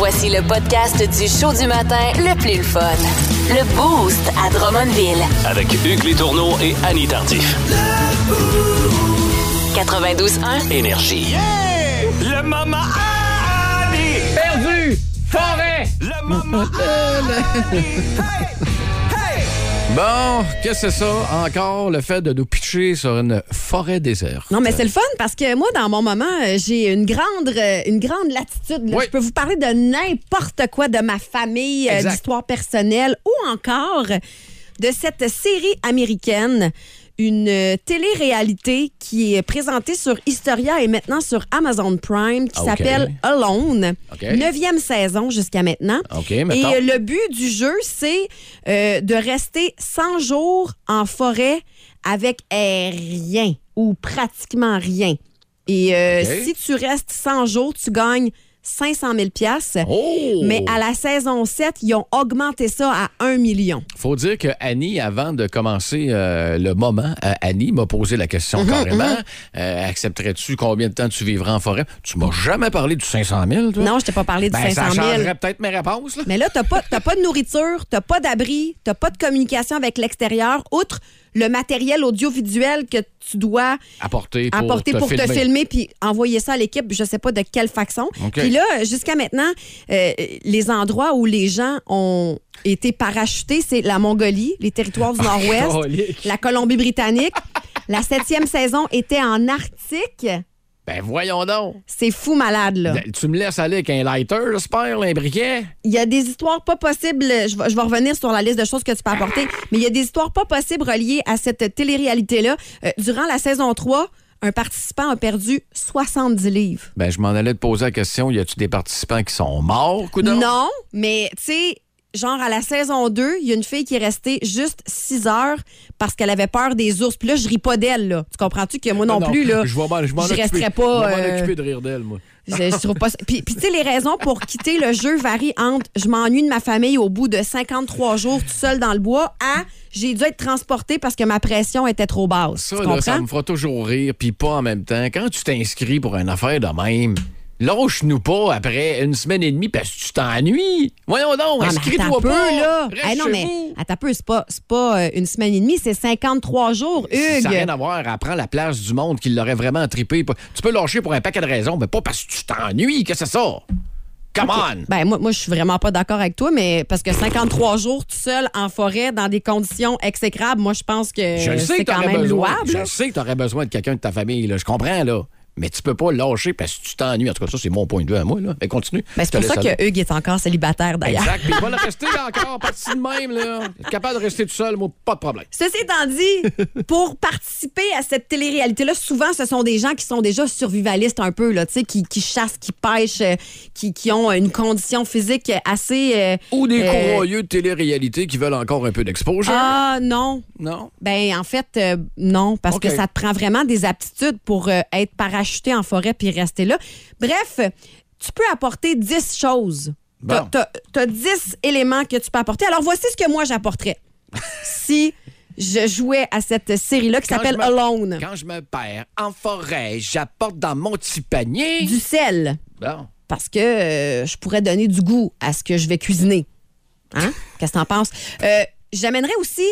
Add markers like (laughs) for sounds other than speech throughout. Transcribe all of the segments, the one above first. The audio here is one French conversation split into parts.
Voici le podcast du show du matin le plus le fun. Le Boost à Drummondville. Avec Hugues Létourneau et Annie Tardif. 92.1. Énergie. Le maman Annie! Perdu! Forêt! Le maman (laughs) Annie! Hey! Bon, qu'est-ce que c'est ça? Encore le fait de nous pitcher sur une forêt déserte. Non, mais c'est le fun parce que moi, dans mon moment, euh, j'ai une grande, euh, une grande latitude. là. Oui. Je peux vous parler de n'importe quoi de ma famille, euh, Exact. d'histoire personnelle ou encore de cette série américaine. Une euh, télé-réalité qui est présentée sur Historia et maintenant sur Amazon Prime qui OK. s'appelle Alone. Neuvième saison jusqu'à maintenant. Et euh, le but du jeu, c'est euh, de rester 100 jours en forêt avec euh, rien ou pratiquement rien. Et euh, si tu restes 100 jours, tu gagnes 500 000 piastres. Oh! Mais à la saison 7, ils ont augmenté ça à 1 million. Faut dire que Annie, avant de commencer euh, le moment, euh, Annie m'a posé la question Mhm, carrément. Euh, accepterais-tu combien de temps tu vivras en forêt? Tu m'as jamais parlé du 500 000, toi? Non, je t'ai pas parlé de Ben, 500 ça 000. changerait peut-être mes réponses, là. Mais là, t'as pas, pas de nourriture, t'as pas d'abri, t'as pas de communication avec l'extérieur, outre le matériel audiovisuel que tu dois Apporter pour apporter te pour filmer. te filmer puis envoyer ça à l'équipe, je sais pas de quelle façon. Puis là, jusqu'à maintenant, euh, les endroits où les gens ont été parachutés, c'est la Mongolie, les territoires du Nord-Ouest, Colique. la Colombie-Britannique. la septième saison était en Arctique. Ben voyons donc. C'est fou malade, là. Tu me laisses aller avec un lighter, j'espère, un briquet? Il y a des histoires pas possibles. Je vais, je vais revenir sur la liste de choses que tu peux apporter, mais il y a des histoires pas possibles reliées à cette télé-réalité-là. Euh, durant la saison 3, un participant a perdu 70 livres. Ben, je m'en allais te poser la question, y a-tu des participants qui sont morts, coudonc? Non, mais tu sais, genre à la saison 2, il y a une fille qui est restée juste 6 heures parce qu'elle avait peur des ours. Puis là, je ris pas d'elle, là. Tu comprends-tu que moi non, plus, là, Je je m'en je occuper- resterai pas, Je m'en euh, occuper de rire d'elle, moi. je, je trouve pas ça- Puis, puis tu sais, les raisons pour quitter le jeu varient entre je m'ennuie de ma famille au bout de 53 jours tout seul dans le bois à j'ai dû être transporté parce que ma pression était trop basse. Ça, tu là, ça me fera toujours rire, puis pas en même temps. Quand tu t'inscris pour une affaire de même, lâche-nous pas après une semaine et demie parce que tu t'ennuies. Voyons donc, inscris-toi peu, pas. là. Hey, non, mais attends peu, c'est pas, pas euh, une semaine et demie, c'est 53 jours, Hugues. Ça n'a rien à voir. Prend la place du monde qui l'aurait vraiment trippé. Tu peux lâcher pour un paquet de raisons, mais pas parce que tu t'ennuies. Que c'est ça? Come on! Ben moi, moi je suis vraiment pas d'accord avec toi, mais parce que 53 jours tout seul en forêt dans des conditions exécrables, moi je pense que c'est quand même besoin. louable. Je sais que t'aurais besoin de quelqu'un de ta famille, là. Je comprends, là. Mais tu peux pas lâcher parce que tu t'ennuies. En tout cas, ça, c'est mon point de vue à moi, là. Mais continue. Ben, c'est pour ça aller. que Hugues est encore célibataire d'ailleurs. Exact. Puis il va le rester encore, parti de même, là. Capable de rester tout seul, moi, pas de problème. Ceci étant dit, pour participer à cette télé-réalité-là, souvent, ce sont des gens qui sont déjà survivalistes un peu, là, qui, qui chassent, qui pêchent, euh, qui, qui ont une condition physique assez... euh, Ou des euh, courroyeux de télé-réalité qui veulent encore un peu d'exposure. Ah non. Non? Ben en fait, euh, non, parce que ça te prend vraiment des aptitudes pour être parachuté en forêt puis rester là. Bref, tu peux apporter 10 choses. T'as- Bon. T'as t'as 10 éléments que tu peux apporter. Alors voici ce que moi j'apporterais (laughs) si je jouais à cette série-là qui s'appelle Alone. Quand je me perds en forêt, j'apporte dans mon petit panier. Du sel. Bon. parce que euh, je pourrais donner du goût à ce que je vais cuisiner. Hein? (laughs) Qu'est-ce que t'en penses? Euh, J'amènerais aussi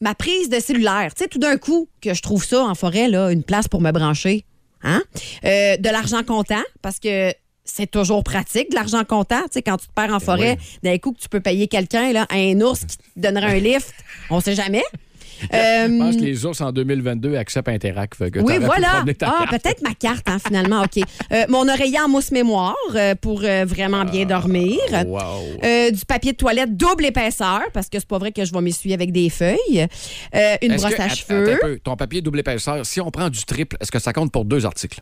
ma prise de cellulaire. Tu sais, tout d'un coup, que je trouve ça en forêt, là, une place pour me brancher. Hein? Euh, de l'argent comptant, parce que c'est toujours pratique, de l'argent comptant. Tu sais, quand tu te perds en forêt, d'un coup, que tu peux payer quelqu'un, là, un ours qui te donnerait un lift, on sait jamais. Euh, Je pense que les ours en 2022 acceptent Interac. fait que oui, voilà. Ah, peut-être ma carte, hein, finalement. OK. Euh, mon oreiller en mousse mémoire euh, pour euh, vraiment bien dormir. Wow. Du papier de toilette double épaisseur, parce que c'est pas vrai que je vais m'essuyer avec des feuilles. Une brosse que- à cheveux. peu. Ton papier double épaisseur, si on prend du triple, est-ce que ça compte pour deux articles?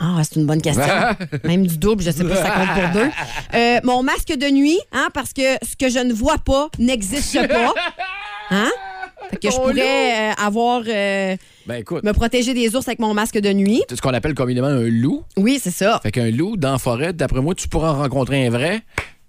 Ah, c'est une bonne question. (laughs) Même du double, je sais pas si ça compte pour deux. (laughs) Euh, mon masque de nuit, hein, parce que ce que je ne vois pas n'existe pas. (laughs) Hein? Fait que je pourrais euh, avoir euh, Ben écoute, me protéger des ours avec mon masque de nuit. c'est ce qu'on appelle communément un loup. Oui, c'est ça. Fait qu'un loup dans la forêt, d'après moi, tu pourras en rencontrer un vrai.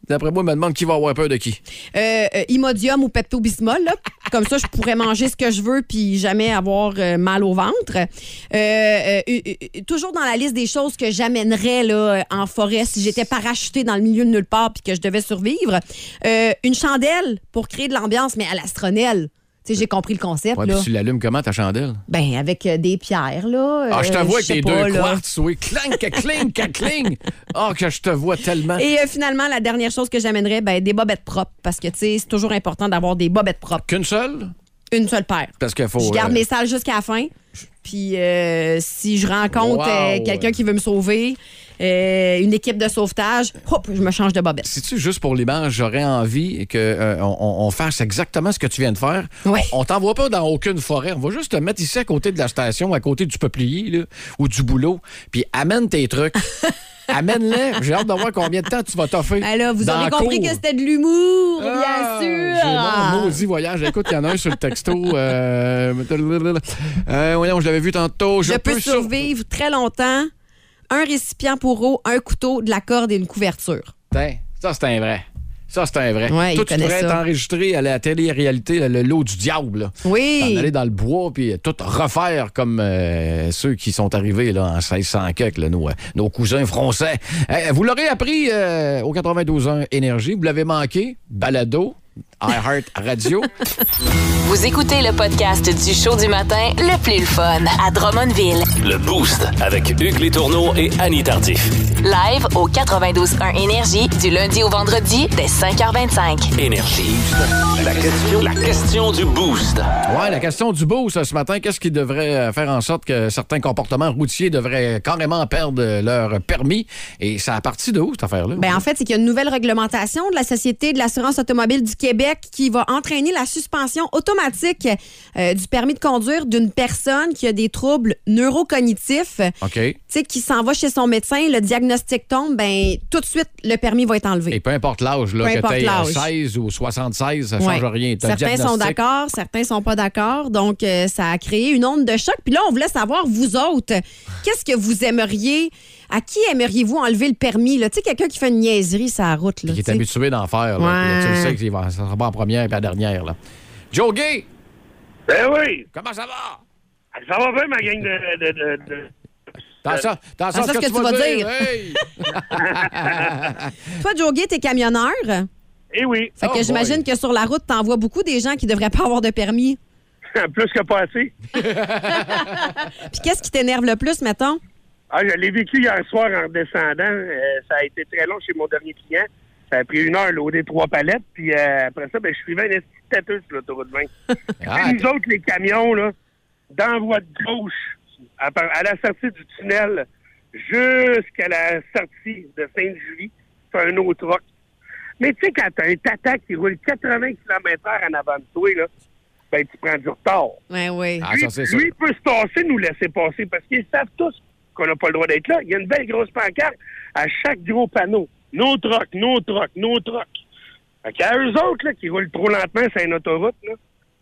D'après moi, il me demande qui va avoir peur de qui. Euh, euh, Imodium ou Pepto-Bismol, là. Comme ça, je pourrais manger ce que je veux puis jamais avoir euh, mal au ventre. Euh, euh, euh, euh, toujours dans la liste des choses que j'amènerais là, en forêt si j'étais parachutée dans le milieu de nulle part puis que je devais survivre. Euh, une chandelle pour créer de l'ambiance, mais à l'astronelle. Tu sais, j'ai compris le concept. Ouais, là. puis tu l'allumes comment ta chandelle? Ben, avec euh, des pierres, là. Ah, je te euh, vois avec tes pas, deux là. quartz, oui. Clang, cling, cling. (laughs) Ah, que je te vois tellement. Et euh, finalement, la dernière chose que j'amènerais, ben, des bobettes propres. Parce que, tu sais, c'est toujours important d'avoir des bobettes propres. Qu'une seule? Une seule paire. Parce qu'il faut. Je garde mes salles jusqu'à la fin. Puis si je rencontre Wow. quelqu'un qui veut me sauver, euh, une équipe de sauvetage, hop, je me change de bobette. Si-tu, juste pour l'image, j'aurais envie qu'on on, on fasse exactement ce que tu viens de faire. Ouais. On, on t'envoie pas dans aucune forêt. On va juste te mettre ici à côté de la station, à côté du peuplier là, ou du boulot. Puis amène tes trucs. (laughs) Amène-les. J'ai hâte de voir combien de temps tu vas t'offer. Alors, vous dans avez la compris que c'était de l'humour, Ah, bien J'ai sûr. mon maudit voyage. Écoute, il y en a un sur le texto. Euh, (laughs) euh, voyons, je l'avais vu tantôt. Je, Je peux sur- survivre très longtemps. Un récipient pour eau, un couteau, de la corde et une couverture. Tiens, ça, c'est un vrai. Ça, c'est un vrai. Ouais, Toi, tu ça. être enregistré à la télé-réalité, le lot du diable. là. Oui. T'en aller dans le bois puis tout refaire comme euh, ceux qui sont arrivés là, en 1600 quelques, là, nos, euh, nos cousins français. Euh, vous l'aurez appris euh, au 92.1 Énergie. Vous l'avez manqué? Balado, iHeart Radio. Vous écoutez le podcast du show du matin le plus le fun à Drummondville. Le Boost avec Hugues Létourneau et Annie Tardif. Live au 92.1 Énergie du lundi au vendredi dès 5h25. Énergie. La question, la question du Boost. Ouais, la question du beau, ça, ce matin, qu'est-ce qui devrait euh, faire en sorte que certains comportements routiers devraient carrément perdre leur permis? Et ça a parti de où, cette affaire-là? Ben, en fait, c'est qu'il y a une nouvelle réglementation de la Société de l'assurance automobile du Québec qui va entraîner la suspension automatique euh, du permis de conduire d'une personne qui a des troubles neurocognitifs. OK. Tu sais, qui s'en va chez son médecin, le diagnostic tombe, ben tout de suite, le permis va être enlevé. Et peu importe l'âge, là, Peu que tu l'âge. 16 ou 76, ça Ouais. change rien. Certains sont d'accord, certains sont pas d'accord. Donc, euh, ça a créé une onde de choc. Puis là, on voulait savoir, vous autres, qu'est-ce que vous aimeriez, à qui aimeriez-vous enlever le permis? là? Tu sais, quelqu'un qui fait une niaiserie sur la route. Là, qui est habitué d'en faire. là. Ouais. Puis là, Tu le sais que ça va- ça sera pas en première et la dernière. Là. Joe Gay, Ben oui! comment ça va? Ça va bien, ma gang de. de, de, de- T'as ça, t'as ça, T'as ce que, tu vas dire. Hey! (laughs) Toi, Joe Gay, t'es camionneur? Eh oui, Fait que Oh j'imagine que sur la route, t'envoies beaucoup des gens qui devraient pas avoir de permis. (laughs) plus que pas assez. (laughs) Puis qu'est-ce qui t'énerve le plus, mettons? Ah, je l'ai vécu hier soir en descendant. Euh, ça a été très long chez mon dernier client. Ça a pris une heure, loader trois palettes. Puis euh, après ça, ben, je suivais un esti sur l'autoroute 20. (laughs) Ah, Puis nous autres, les camions, là, dans voie de gauche, à, la sortie du tunnel, jusqu'à la sortie de Sainte-Julie, c'est un autre truck. Mais tu sais, quand t'as un tata qui roule 80 km/h en avant de toi, là, ben, tu prends du retard. Oui, oui. Ah, lui, ça, lui, il peut se tasser, nous laisser passer, parce qu'ils savent tous qu'on n'a pas le droit d'être là. Il y a une belle grosse pancarte à chaque gros panneau. No truck, no truck, no truck. Fait qu'à eux autres, là, qui roulent trop lentement sur une autoroute, là,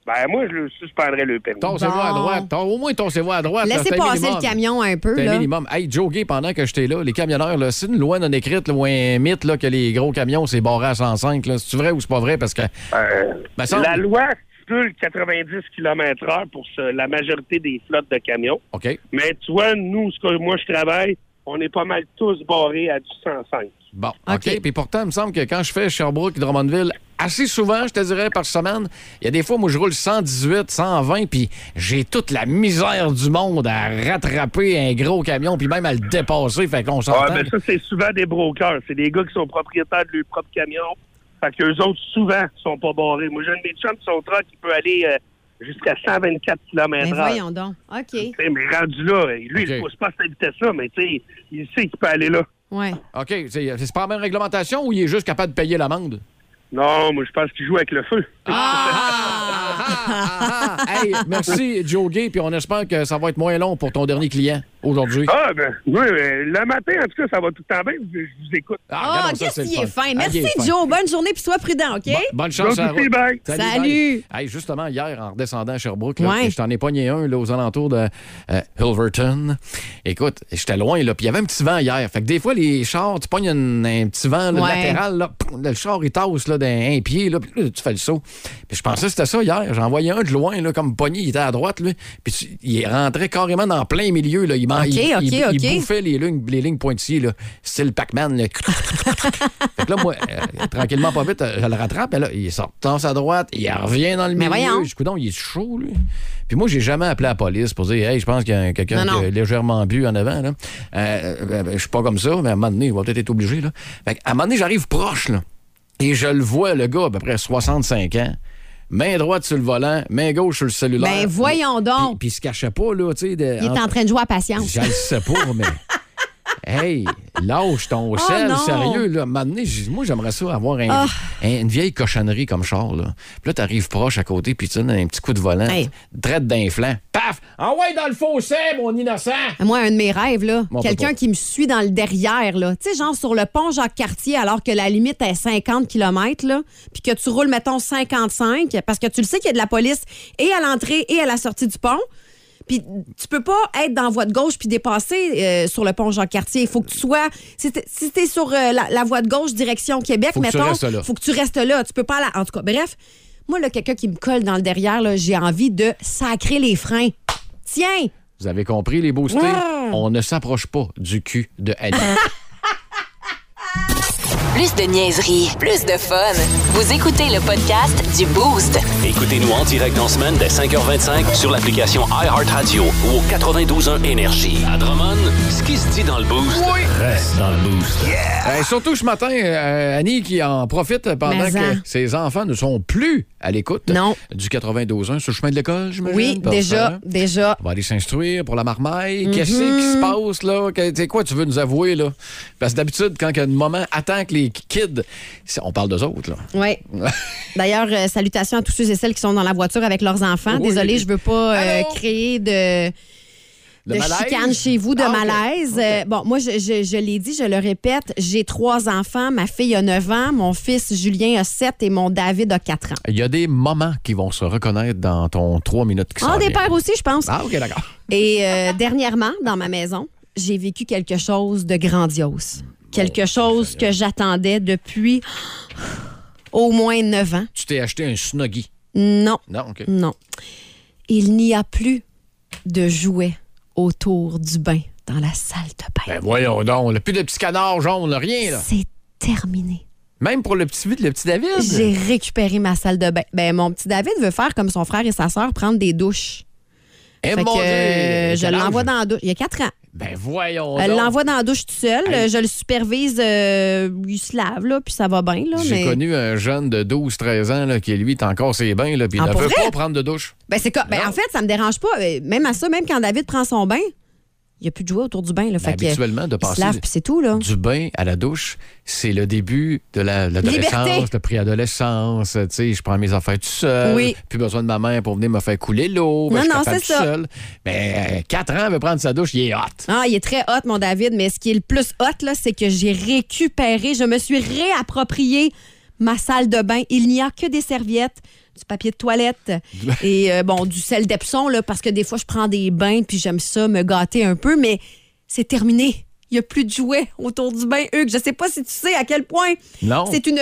ben, moi, je le suspendrais le permis. Torsez-vous à Bon. droite. Ton- au moins, torsez-vous à droite. là, Laissez c'est un passer minimum. le camion un peu. C'est un Là. minimum. Hey, Joe Gay, pendant que j'étais là, les camionneurs, là, c'est une loi non écrite là, ou un mythe là, que les gros camions, c'est barré à 105. là. C'est-tu vrai ou c'est pas vrai? Parce que Euh, Ben, ça- la loi stipule 90 km heure pour ce- la majorité des flottes de camions. OK. Mais tu vois, nous, ce que moi, je travaille, on est pas mal tous barrés à du 105. Bon, OK. OK. Puis pourtant, il me semble que quand je fais Sherbrooke, Drummondville, assez souvent, je te dirais, par semaine, il y a des fois, moi, je roule 118, 120, puis j'ai toute la misère du monde à rattraper un gros camion, puis même à le dépasser. Fait qu'on Ouais, s'entend. mais ça, c'est souvent des brokers. C'est des gars qui sont propriétaires de leur propre camion. Fait qu'eux autres, souvent, sont pas barrés. Moi, j'ai un de mes chums, son truck, il peut aller euh, jusqu'à 124 km Mais voyons donc. OK. mais rendu là, lui, il ne pousse pas à cette vitesse-là, mais tu sais, il sait qu'il peut aller là. Ouais. OK. C'est c'est pas la même réglementation ou il est juste capable de payer l'amende? Non, moi, je pense qu'il joue avec le feu. Ah! Ah, ah, ah. Hey, merci, Joe Gay, puis on espère que ça va être moins long pour ton dernier client. Aujourd'hui? Ah, ben, oui, euh, le matin, en tout cas, ça va tout le temps bien. Je, je vous écoute. Ah, ça, qu'est-ce le qu'il est fin. Ah, Merci, il est fin. Joe. Bonne journée, puis sois prudent, OK? Bon- bonne chance à bye. Salut. bye. Hey, justement, hier, en redescendant à Sherbrooke, là, Ouais. je t'en ai pogné un là, aux alentours de euh, Hilverton. Écoute, j'étais loin, là, puis il y avait un petit vent hier. Fait que des fois, les chars, tu pognes un, un petit vent là, Ouais. latéral, là, le char, il tasse là, d'un un pied, là, puis là, tu fais le saut. Puis je pensais que c'était ça hier. J'en voyais un de loin, là, comme pogné, il était à droite, lui. Puis il rentrait carrément dans plein milieu. Là. Il, OK, il, OK, il- il OK. bouffait les lignes, les lignes pointillées, là, style Pac-Man. là. (laughs) Fait que là, moi, euh, tranquillement, pas vite, euh, je le rattrape. Et là, il sort dans à droite, il revient dans le Mais milieu. voyons. Je dis, Coudonc, il est chaud, lui. Puis moi, j'ai jamais appelé la police pour dire, hey, je pense qu'il y a quelqu'un qui a légèrement bu en avant. Là. Euh, euh, je suis pas comme ça, mais à un moment donné, il va peut-être être obligé. Là. Fait à un moment donné, j'arrive proche, là. Et je le vois, le gars, à peu près 65 ans. Main droite sur le volant, main gauche sur le cellulaire. Ben, voyons donc. puis il se cachait pas, là, tu sais. Il est en train de jouer à patience. je le sais pas, mais. (laughs) Hey, lâche ton sel, Oh non. sérieux. Là. Dit, moi, j'aimerais ça avoir un- Ah. un- une vieille cochonnerie comme char. Là. Puis là, t'arrives proche à côté, puis tu donnes un petit coup de volant. Hey. Traite d'un flanc. Paf! Envoie dans le fossé, mon innocent! Moi, un de mes rêves, là, Bon, quelqu'un qui me suit dans le derrière, là. Tu sais, genre sur le pont Jacques-Cartier, alors que la limite est 50 km, là, puis que tu roules, mettons, 55, parce que tu le sais qu'il y a de la police et à l'entrée et à la sortie du pont. Puis tu peux pas être dans la voie de gauche puis dépasser euh, sur le pont Jacques-Cartier. Il faut que tu sois... Si t'es si sur euh, la, la voie de gauche, direction Québec, Faut mettons, là. faut que tu restes là. Tu peux pas aller... En tout cas, bref, moi, là, quelqu'un qui me colle dans le derrière, j'ai envie de sacrer les freins. Tiens! Vous avez compris, les boostés? Ouais. On ne s'approche pas du cul de Annie. (laughs) Plus de niaiserie, plus de fun. Vous écoutez le podcast du Boost. Écoutez-nous en direct en semaine dès 5h25 sur l'application iHeartRadio ou au 92.1 Énergie. À Drummond, ce qui se dit dans le boost reste dans le boost. Euh, surtout ce matin, euh, Annie qui en profite pendant Mais que en. ses enfants ne sont plus à l'écoute Non. du 92.1 sur le chemin de l'école, j'imagine. Oui, déjà, déjà. On va aller s'instruire pour la marmaille. Qu'est-ce qui se passe, là? Sais quoi, tu veux nous avouer, là? Parce que d'habitude, quand il y a un moment, attends que les kids. c'est- On parle d'eux autres, là. Oui. (laughs) D'ailleurs, euh, salutations à tous ceux et celles qui sont dans la voiture avec leurs enfants. Oui. Désolée, je veux pas euh, créer de. De chicane chez vous, de Ah, malaise. Euh, bon, moi, je, je- je l'ai dit, je le répète, j'ai trois enfants. Ma fille a 9 ans, mon fils Julien a 7 et mon David a 4 ans. Il y a des moments qui vont se reconnaître dans ton trois minutes qui Ah, s'en des pères aussi, je pense. Ah, OK, d'accord. Et euh, (laughs) dernièrement, dans ma maison, j'ai vécu quelque chose de grandiose. Quelque chose que j'attendais depuis au moins 9 ans. Tu t'es acheté un Snuggie? Non, Non, OK. non. Il n'y a plus de jouets autour du bain dans la salle de bain. Ben voyons donc, là, plus de petits canards jaunes, rien, là. C'est terminé. Même pour le petit, le petit David? J'ai récupéré ma salle de bain. Ben, mon petit David veut faire comme son frère et sa sœur, prendre des douches. Eh, Fait mon que, Dieu, euh, je quel l'envoie âge? dans la douche. Il y a 4 ans. Ben voyons Elle l'envoie dans la douche tout seul. Hey. Je le supervise. euh, il se lave, là, puis ça va bien. Là, J'ai mais... connu un jeune de 12-13 ans là, qui, lui, est encore ses bains, là, puis il Ah, ne pour veut pas prendre de douche. Ben, c'est quoi? Ben, en fait, ça me dérange pas. Euh, Même à ça, même quand David prend son bain, il n'y a plus de jouets autour du bain. Là, Ben, fait habituellement, de passer lave, tout. Là. du bain à la douche, c'est le début de la- l'adolescence, Liberté. de préadolescence. Tu sais, je prends mes affaires tout seul. Oui. Plus besoin de ma mère pour venir me faire couler l'eau. Ben, Non, suis non, c'est ça. seul. Mais 4 ans, il veut prendre sa douche, il est hot. Ah, il est très hot, mon David, mais ce qui est le plus hot, là, c'est que j'ai récupéré, je me suis réapproprié ma salle de bain. Il n'y a que des serviettes, du papier de toilette (laughs) et euh, bon, du sel d'Epsom, là, parce que des fois, je prends des bains puis j'aime ça me gâter un peu, mais c'est terminé. Il n'y a plus de jouets autour du bain, Hugues. Je sais pas si tu sais à quel point Non. c'est une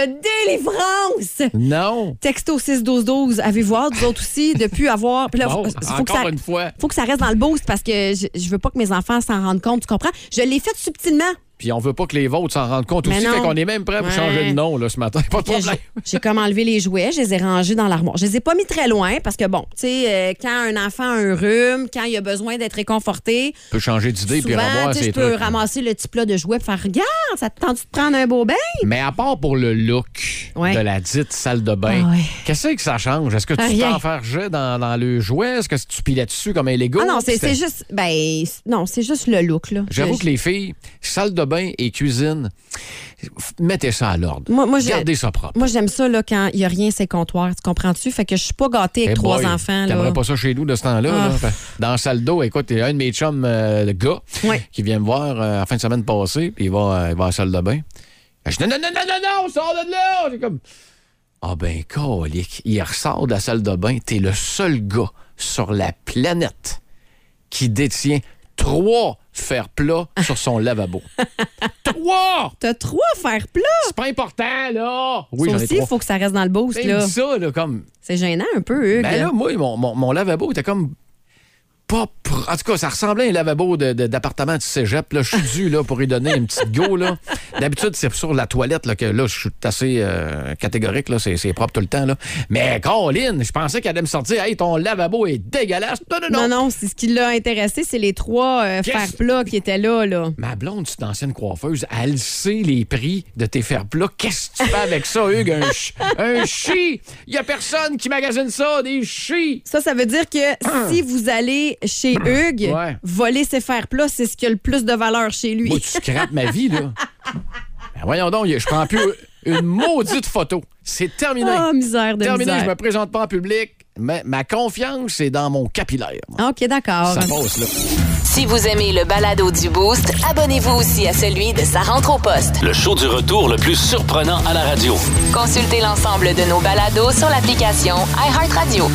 délivrance. Non. Texto 61212, avez-vous hâte, vous autres aussi, de plus avoir. Puis là, Bon, faut- faut que ça- une fois. faut que ça reste dans le boost parce que je, je veux pas que mes enfants s'en rendent compte, tu comprends? Je l'ai fait subtilement. Puis on veut pas que les vôtres s'en rendent compte Mais aussi. non. Fait qu'on est même prêt pour Ouais. changer de nom là, ce matin. Pas de problème. (laughs) j'ai- comme enlevé les jouets, je les ai rangés dans l'armoire. Je les ai pas mis très loin parce que, bon, tu sais, euh, quand un enfant a un rhume, quand il a besoin d'être réconforté, Tu peux changer d'idée puis revoir tu je ces peux trucs. ramasser le petit plat de jouets et faire Regarde, ça te tente de prendre un beau bain? Mais à part pour le look, Ouais. de la dite salle de bain. Ah ouais. Qu'est-ce que ça change? Est-ce que tu Rien. t'enfergeais dans, dans le jouet? Est-ce que tu pilais dessus comme un Lego? Ah non, c'est juste. Ben, non, c'est juste le look, là. J'avoue que les filles, salle de bain et cuisine, mettez ça à l'ordre. Moi, moi, je- Gardez ça propre. Moi, j'aime ça là, quand il n'y a rien, c'est comptoir. Tu comprends-tu? Fait que je suis pas gâtée avec trois boy, enfants. Là. T'aimerais pas ça chez nous de ce temps-là? Ah. là? Dans la salle d'eau, écoute, il y a un de mes chums euh, de gars qui vient me voir euh, la fin de semaine passée, puis il va, euh, il va à la salle de bain. Je dis non, non, non, non, non, non, sors de là! C'est comme. Ah ben, colique. Il ressort de la salle de bain. T'es le seul gars sur la planète qui détient trois fers plats sur son lavabo. (laughs) trois! T'as trois fers plats. C'est pas important, là! Oui, ça j'en ai aussi, il faut que ça reste dans le boost. Ben, là. dis ça, là, comme. C'est gênant un peu, Hugues. Ben là, moi, mon, mon, mon lavabo était comme pas pr- En tout cas, ça ressemblait à un lavabo de- de- d'appartement de cégep. Là, je suis dû là, pour y donner une petite go. Là. D'habitude, c'est sur la toilette là, que là, je suis assez euh, catégorique. Là, c'est, propre tout le temps. Là. Mais Caroline, je pensais qu'elle allait me sortir. Hey, ton lavabo est dégueulasse. Non, non, non. non, non, c'est ce qui l'a intéressé, c'est les trois euh, Qu'est-ce- fers plats qui étaient là. là. Ma blonde, c'est une ancienne coiffeuse, elle sait les prix de tes fers plats. Qu'est-ce que tu fais avec ça, Hugues? Un, ch- un chi! Il y a personne qui magasine ça, des chis! Ça, ça veut dire que si vous allez chez Hugues, Ouais. voler ses fers plats, c'est ce qui a le plus de valeur chez lui. Moi, tu scrapes ma vie, là. (laughs) Ben voyons donc, je prends plus une maudite photo. C'est terminé. Ah, misère de terminé, misère. je me présente pas en public. Mais ma confiance, c'est dans mon capillaire. OK, d'accord. Ça passe, là. Si vous aimez le balado du Boost, abonnez-vous aussi à celui de sa rentre au poste. Le show du retour le plus surprenant à la radio. Consultez l'ensemble de nos balados sur l'application iHeartRadio.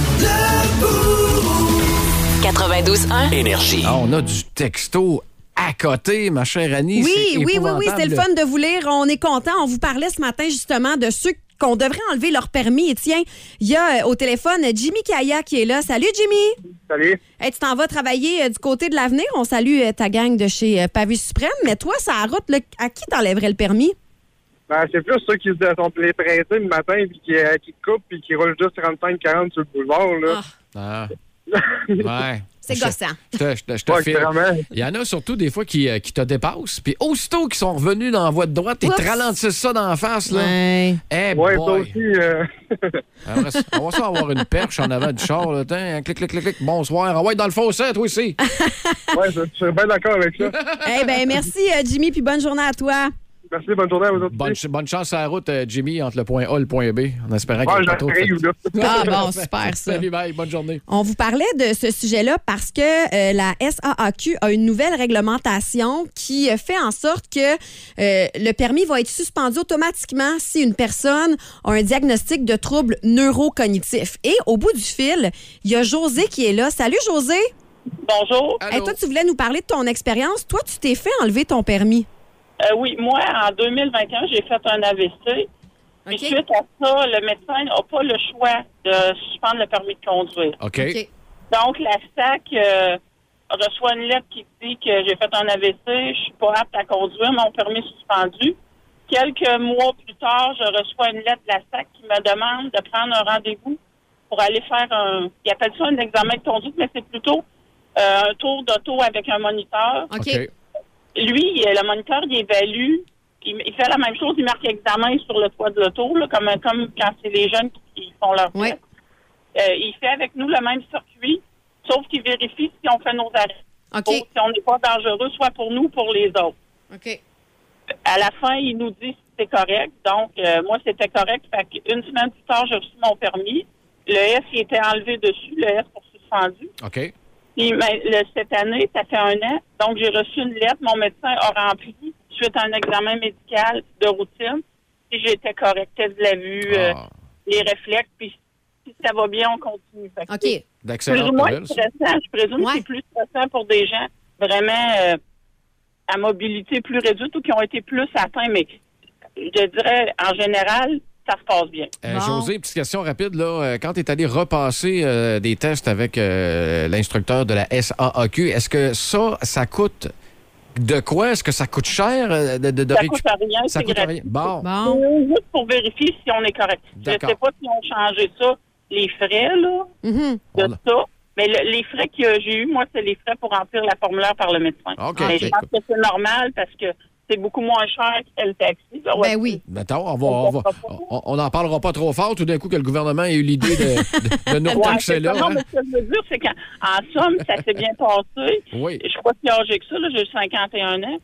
92.1 Énergie. Ah, on a du texto à côté, ma chère Annie. Oui, C'est oui, oui, oui, c'était le fun de vous lire. On est content. On vous parlait ce matin justement de ceux qu'on devrait enlever leur permis. Et tiens, il y a euh, au téléphone Jimmy Kaya qui est là. Salut Jimmy! Salut. Hey, tu t'en vas travailler euh, du côté de l'avenir. On salue euh, ta gang de chez Pavé Suprême. Mais toi, ça a route, là, à qui t'enlèverais le permis? Ben, c'est plus ceux qui se sont les pressés le matin puis qui, euh, qui coupent puis qui roulent juste 35-40 sur le boulevard. Là. Ah. Ouais. C'est gossant. Je te, je te- je te Ouais, file. vraiment. Il y en a surtout des fois qui, euh, qui te dépassent. Puis aussitôt qu'ils sont revenus dans la voie de droite, ils te ralentissent ça dans la face. Là. Ouais. Eh Ouais, ça boy. aussi. euh, On va, on va ça avoir une perche en avant du char. Là. Tiens, clic, clic, clic, clic. Bonsoir. Envoie dans le fossé, toi aussi. ouais, je, je suis bien d'accord avec ça. Eh ben merci euh, Jimmy, puis bonne journée à toi. Merci, bonne journée à vous autres. Bonne, aussi. bonne chance à la route, euh, Jimmy, entre le point A et le point B, en espérant qu'il Ouais, n'y ait pas trop de j'arrive, là. (laughs) Ah bon, super ça. Salut, bye. Bonne journée. On vous parlait de ce sujet-là parce que euh, la SAAQ a une nouvelle réglementation qui euh, fait en sorte que euh, le permis va être suspendu automatiquement si une personne a un diagnostic de trouble neurocognitif. Et au bout du fil, il y a José qui est là. Salut José. Bonjour. Hey, toi, tu voulais nous parler de ton expérience. Toi, tu t'es fait enlever ton permis. Euh, oui, moi, en 2021, j'ai fait un AVC. Puis OK. suite à ça, le médecin n'a pas le choix de suspendre le permis de conduire. OK. Donc, la SAC euh, reçoit une lettre qui dit que j'ai fait un AVC, je suis pas apte à conduire, mon permis est suspendu. Quelques mois plus tard, je reçois une lettre de la SAC qui me demande de prendre un rendez-vous pour aller faire un... Ils appellent ça un examen de conduite, mais c'est plutôt euh, un tour d'auto avec un moniteur. OK. OK. Lui, euh, le moniteur, il évalue. Il, il fait la même chose, il marque examen sur le toit de l'auto, comme, comme quand c'est les jeunes qui, font leur test. Euh, il fait avec nous le même circuit, sauf qu'il vérifie si on fait nos arrêts. OK. Ou si on n'est pas dangereux, soit pour nous ou pour les autres. OK. À la fin, il nous dit si c'est correct. Donc, euh, moi, c'était correct. Fait qu'une semaine plus tard, j'ai reçu mon permis. Le S, il était enlevé dessus, le S pour suspendu. OK. Puis ben, le- cette année, ça fait un an. Donc, j'ai reçu une lettre. Mon médecin a rempli suite à un examen médical de routine. Si j'étais correct, test de la vue, euh, Ah, les réflexes. Puis si ça va bien, on continue. Fait OK. c'est Plus D'excellentes ou moins nouvelles. Je présume Ouais. que c'est plus stressant pour des gens vraiment euh, à mobilité plus réduite ou qui ont été plus atteints. Mais je dirais, en général, ça se passe bien. Euh. José, petite question rapide. Là. Euh, Quand tu es allé repasser euh, des tests avec euh, l'instructeur de la SAAQ, est-ce que ça, ça coûte de quoi? Est-ce que ça coûte cher de, de, de Ça récup- coûte rien, Ça coûte gratuit. rien. Bon. Bon. Juste pour vérifier si on est correct. Je ne sais pas si on a changé ça, les frais, là. Mhm. de ça. Mais le- les frais que j'ai eus, moi, c'est les frais pour remplir la formulaire par le médecin. OK. Mais je pense que c'est normal parce que c'est beaucoup moins cher que le taxi. Ben oui. Mettons, on va, on va- on- on n'en parlera pas trop fort tout d'un coup que le gouvernement ait eu l'idée de, de, de nous Ouais, là. Non, hein. mais ce que je veux dire, c'est qu'en en somme, ça s'est bien passé. Oui. Je suis pas si âgée que ça, là, j'ai 51 ans.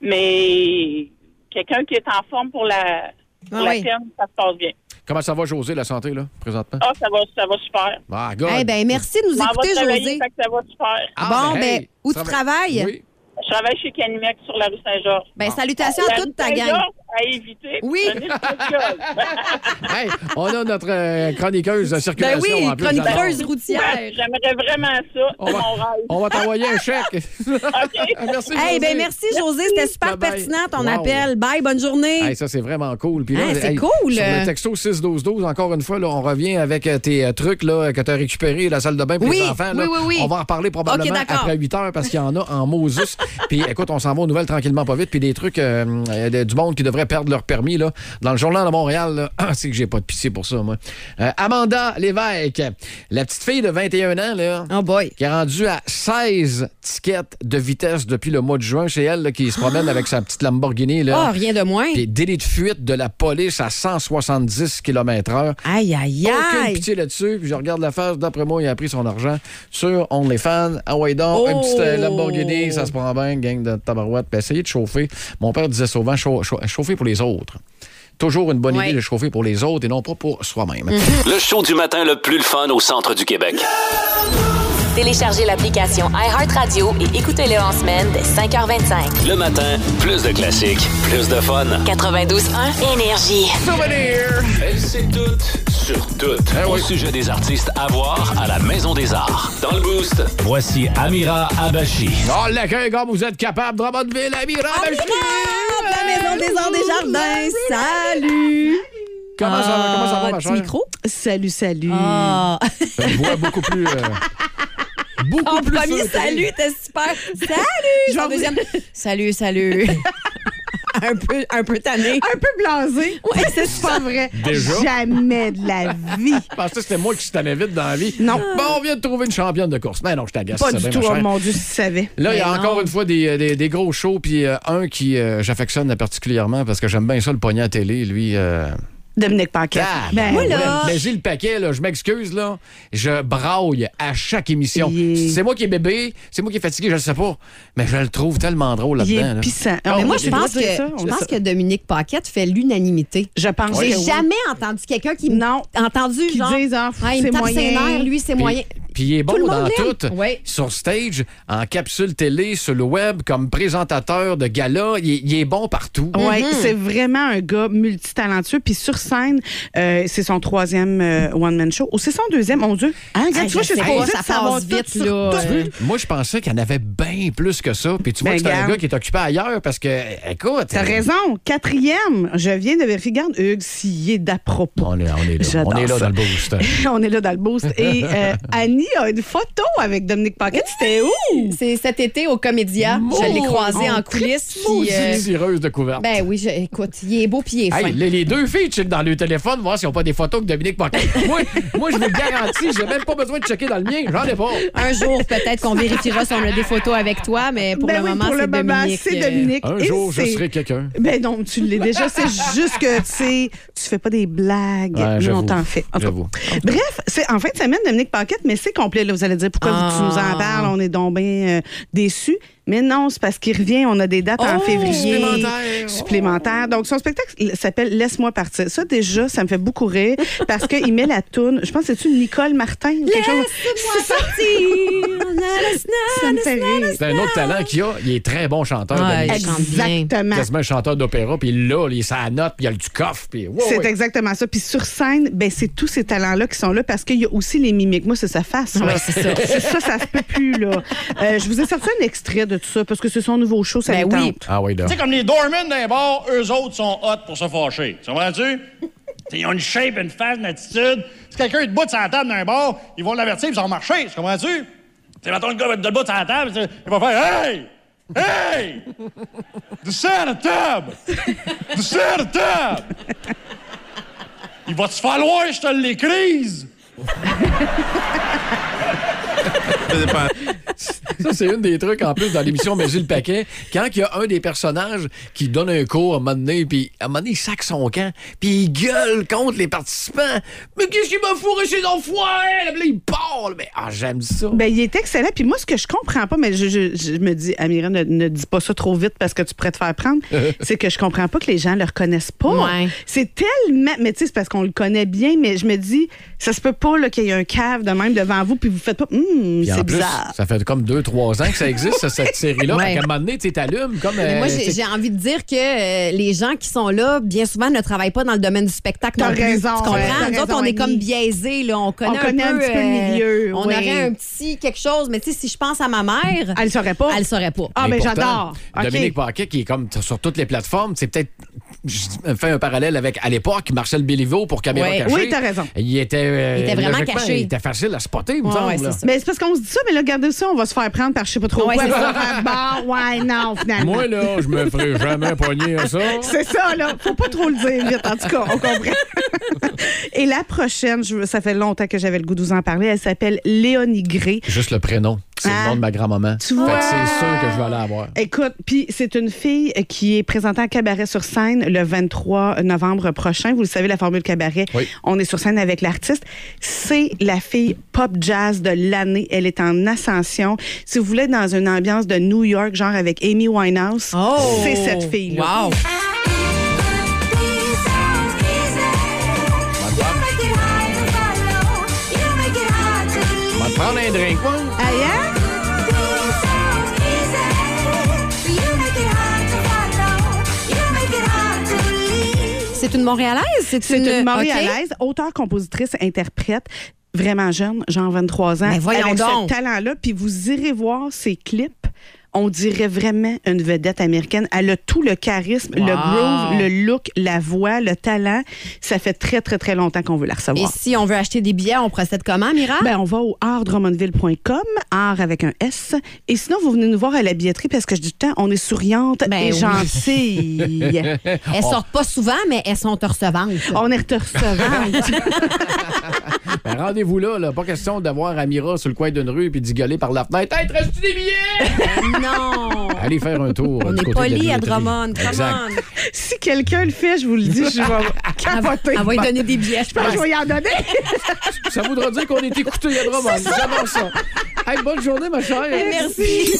Mais quelqu'un qui est en forme pour la, pour Ah la oui. ça se passe bien. Comment ça va, José, la santé, là, présentement? Ah, ça va, ça va super. Ah, God. Eh ben, merci de nous écouter, José. ça va super. Ah, bon, ben, hey, où tu trava- travailles? Oui. Je travaille chez Canimex sur la rue Saint-Georges. Ben, salutations à toute ta gang. À éviter. Oui. (laughs) Hey, on a notre euh, chroniqueuse de Ben circulation oui, en plus. chroniqueuse routière. J'aimerais vraiment ça. On va, on t'envoyer un chèque. (laughs) OK. (laughs) merci, Hey, José. ben merci, José. C'était super pertinent, ton Wow. appel. Bye, bonne journée. Hey, ça, c'est vraiment cool. Puis là, Hein, c'est hey, cool. Sur le texto 6-12-12, encore une fois, là, on revient avec euh, tes euh, trucs là, que tu as récupérés, la salle de bain pour Oui, les enfants. là. oui, oui, oui. On va en reparler probablement après 8 heures parce qu'il y en a en Moses. Puis écoute, on s'en va aux nouvelles tranquillement pas vite. Puis des trucs euh, euh, du monde qui devrait perdre leur permis. Là. Dans le journal de Montréal, ah, (clears throat) c'est que j'ai pas de pitié pour ça, moi. Euh, Amanda Lévesque, la petite fille de 21 ans, là, Oh boy. qui est rendue à 16 tickets de vitesse depuis le mois de juin. C'est elle là, qui se promène avec sa petite Lamborghini. Là. Ah, rien de moins. Puis délit de fuite de la police à 170 km/h. Aïe, aïe, Aucune aïe. pitié là-dessus. Puis je regarde la face. D'après moi, il a pris son argent sur OnlyFans. Ah ouais, donc, un Oh! petit euh, Lamborghini, ça se prend bien, gang de tabarouette. Puis essayez de chauffer. Mon père disait souvent chau- chau- chauffer pour les autres. Toujours une bonne Ouais. idée de chauffer pour les autres et non pas pour soi-même. Le show du matin le plus le fun au centre du Québec. Téléchargez l'application iHeartRadio et écoutez-le en semaine dès 5h25. Le matin, plus de classiques, plus de fun. 92.1 Énergie. Elle sait tout sur tout. Au sujet des artistes à voir à la Maison des Arts. Dans le Boost, voici Amira Abachi. Oh, l'accueil, comme vous êtes capable, Drummondville, Amira, Ah, La maison des arts des jardins. Salut. Comment ça va, comment ça va, Ah, ma petit chère? micro? Salut, salut. Ah. Une voix beaucoup plus... euh, beaucoup En plus premier, salut, t'es super. Salut. En deuxième, salut, salut. (laughs) un peu, un peu tanné. Un peu blasé. Ouais, c'est pas vrai. Déjà? Jamais de la vie. Je pensais que c'était moi qui tannais vite dans la vie. Non. Bon, on vient de trouver une championne de course. Mais non, je t'agace. Pas ça, du bien, tout. Oh mon Dieu, si tu savais. Là, il y a Mais encore une fois des, des- des gros shows, puis euh, un qui euh, j'affectionne particulièrement parce que j'aime bien ça, le pognon à télé. Lui, euh, Dominique Paquet. Ah, Ben, moi, là- Mais j'ai le paquet, là, je m'excuse, là. Je braille à chaque émission. Il C'est moi qui est bébé, c'est moi qui est fatigué, je le sais pas. Mais je le trouve tellement drôle là-dedans. là. Ah, Mais moi, je pense que, je pense que Dominique Paquette fait l'unanimité. Je pense J'ai oui. jamais entendu quelqu'un qui Non. entendu Qui genre dise, ah, Ah, il me c'est tape moyen. ses nerfs, lui c'est moyen. Puis il est bon Tout dans tout. Oui. Sur stage, en capsule télé, sur le web, comme présentateur de gala, il est, il est bon partout. Oui, Mhm. c'est vraiment un gars multitalentueux. Puis sur scène, euh, c'est son troisième euh, one-man show. Ou c'est son deuxième, mon Dieu. Hein, Ah, tu vois, je suis supposée ça passe vite, là. tout. Euh, Moi, je pensais qu'il y en avait bien plus que ça. Puis tu vois Ben, que c'est un gars qui est occupé ailleurs parce que, écoute. T'as euh, raison. Quatrième, je viens de vérifier. Regarde, Hugues, s'il est d'à propos. On est, on est là. On est là dans le boost. (laughs) On est là dans le boost. Et euh, (laughs) Annie a une photo avec Dominique Paquette. C'était où? C'est cet été au Comédia. Je l'ai croisé en coulisses. puis, euh, Cireuse de couverte. ben oui, je- écoute, il est beau puis il est fin. Hey, les, les deux filles checkent dans le téléphone, voir s'ils n'ont pas des photos que Dominique Paquet. (laughs) moi, moi, je vous le garantis, j'ai même pas besoin de checker dans le mien. J'en ai pas. Un jour, peut-être qu'on vérifiera si on a des photos avec toi, mais pour Ben le oui, moment, c'est moment, Dominique. c'est euh, Dominique. Un Et jour, je serai quelqu'un. Ben non, tu l'es déjà. C'est juste que, tu sais, tu fais pas des blagues. Ouais, on t'en fait. Bref, c'est en fin de semaine, Dominique Paquette, mais c'est complet. Là, vous allez dire pourquoi Ah. tu nous en parles? On est donc bien euh, déçus. Mais non, c'est parce qu'il revient. On a des dates en Oh! février. Supplémentaires. Supplémentaires. Donc, son spectacle s'appelle Laisse-moi partir. Ça, déjà, ça me fait beaucoup rire parce qu'il met la toune. Je pense que c'est-tu Nicole Martin ou quelque chose? C'est ça. Ça me fait rire. C'est un autre talent qu'il a. Il est très bon chanteur. Ouais, bien. Exactement. Quasiment un chanteur d'opéra. Puis là, il sa note, puis il a du coffre. Puis wow, C'est ouais. exactement ça. Puis sur scène, ben c'est tous ces talents-là qui sont là parce qu'il y a aussi les mimiques. Moi, c'est sa face. Ouais, c'est ça. C'est ça, ça se peut plus, là. Euh, je vous ai sorti un extrait de tout ça parce que c'est son nouveau show, ça Ben oui. tente. Ah oui. Tu sais, comme les doormen d'un bar, eux autres sont hot pour se fâcher. Tu comprends-tu? (laughs) Ils ont une shape, une face, une attitude. Si quelqu'un est debout sur la table d'un bar, ils vont l'avertir, ils vont marcher. Tu comprends-tu? C'est mettons le gars va être debout sur la table, il va faire Hey! Hey! Descends la table! Descends la table! Il va te falloir, je te l'écrise! (laughs) Ça, c'est une des trucs en plus dans l'émission Mais le paquet. Quand il y a un des personnages qui donne un cours à un moment donné, puis à un moment donné, il sac son camp, puis il gueule contre les participants. Mais qu'est-ce qu'il m'a fourré chez l'enfoiré? Là, il parle. Mais ah, j'aime ça. Ben, il est excellent. Puis moi, ce que je comprends pas, mais je, je- je me dis, Amira, ne, ne dis pas ça trop vite parce que tu pourrais te faire prendre, (laughs) c'est que je comprends pas que les gens le reconnaissent pas. Ouais. C'est tellement. Mais tu sais, c'est parce qu'on le connaît bien, mais je me dis, ça se peut pas là, qu'il y ait un cave de même devant vous, puis vous faites pas, Hum, en c'est bizarre. ça fait comme deux, trois ans que ça existe, ça, cette (laughs) série-là. Ouais. Fait qu'à un moment donné, tu t'allumes comme. Mais moi, euh, j'ai envie de dire que euh, les gens qui sont là, bien souvent, ne travaillent pas dans le domaine du spectacle. T'as raison, Tu comprends? ouais, t'as Nous autres, on est comme biaisés. Là. On connaît, On connaît un petit peu le euh, milieu, On oui. aurait un petit quelque chose. Mais tu sais, si je pense à ma mère, Elle le saurait pas. elle le saurait pas. Ah, Mais pourtant, j'adore. Dominique Paquet, qui est comme sur toutes les plateformes, c'est peut-être. Je fais un parallèle avec, à l'époque, Marcel Béliveau pour Caméra Ouais. cachée. Oui, t'as raison. Il était. euh, Il était vraiment caché. Il était facile à spotter, me Ouais, semble. ouais, là. Mais c'est parce qu'on se dit ça, mais là, regardez ça, on va se faire prendre par je sais pas trop Ouais, quoi. bon, ouais, non, finalement. Moi, là, je me ferai (laughs) jamais pogner à ça. C'est ça, là. Faut pas trop le dire vite, en tout cas, on comprend. (laughs) Et la prochaine, je, ça fait longtemps que j'avais le goût de vous en parler, elle s'appelle Léonie Gray. Juste le prénom. C'est Ah. le nom de ma grand-maman. Tu Fait vois? que c'est sûr que je vais aller la voir. Écoute, puis c'est une fille qui est présentée à Cabaret sur scène le 23 novembre prochain. Vous le savez, la formule Cabaret, Oui. on est sur scène avec l'artiste. C'est la fille pop jazz de l'année. Elle est en ascension. Si vous voulez, dans une ambiance de New York, genre avec Amy Winehouse, Oh! c'est cette fille-là. Wow! On va te prendre un drink, moi. C'est une Montréalaise? C'est une Montréalaise, OK. auteure, compositrice, interprète, vraiment jeune, genre 23 ans. Mais voyons avec donc. ce talent-là. Puis vous irez voir ses clips. On dirait vraiment une vedette américaine. Elle a tout le charisme, le groove, le look, la voix, le talent. Ça fait très, très, très longtemps qu'on veut la Et recevoir. si on veut acheter des billets, on procède comment, Mira? Ben, on va au artdrummondville.com, art avec un S. Et sinon, vous venez nous voir à la billetterie parce que je dis tout le temps, on est souriante Ben et oui. gentille. (laughs) elles sortent pas souvent, mais elles sont recevantes. on est recevante. (laughs) (laughs) Ben, rendez-vous là, là. Pas question d'avoir Amira sur le coin d'une rue puis d'y gueuler par la fenêtre. Hey, te reste-tu des billets? Non! Allez faire un tour. On est poli à. Drummond. Exact. si quelqu'un le fait, je vous le dis, je vais capoter. Elle va lui donner des billets, je pense que je vais y en donner. Ça voudra dire qu'on est écouté à Drummond. J'adore ça. Hey, bonne journée, ma chère. Merci.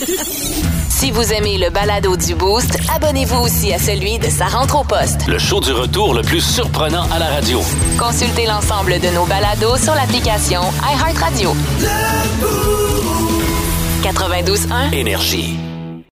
Si vous aimez le balado du Boost, abonnez-vous aussi à celui de Sa rentre au poste. Le show du retour le plus surprenant à la radio. Consultez l'ensemble de nos balados sur l'application iHeartRadio. 92.1 Énergie.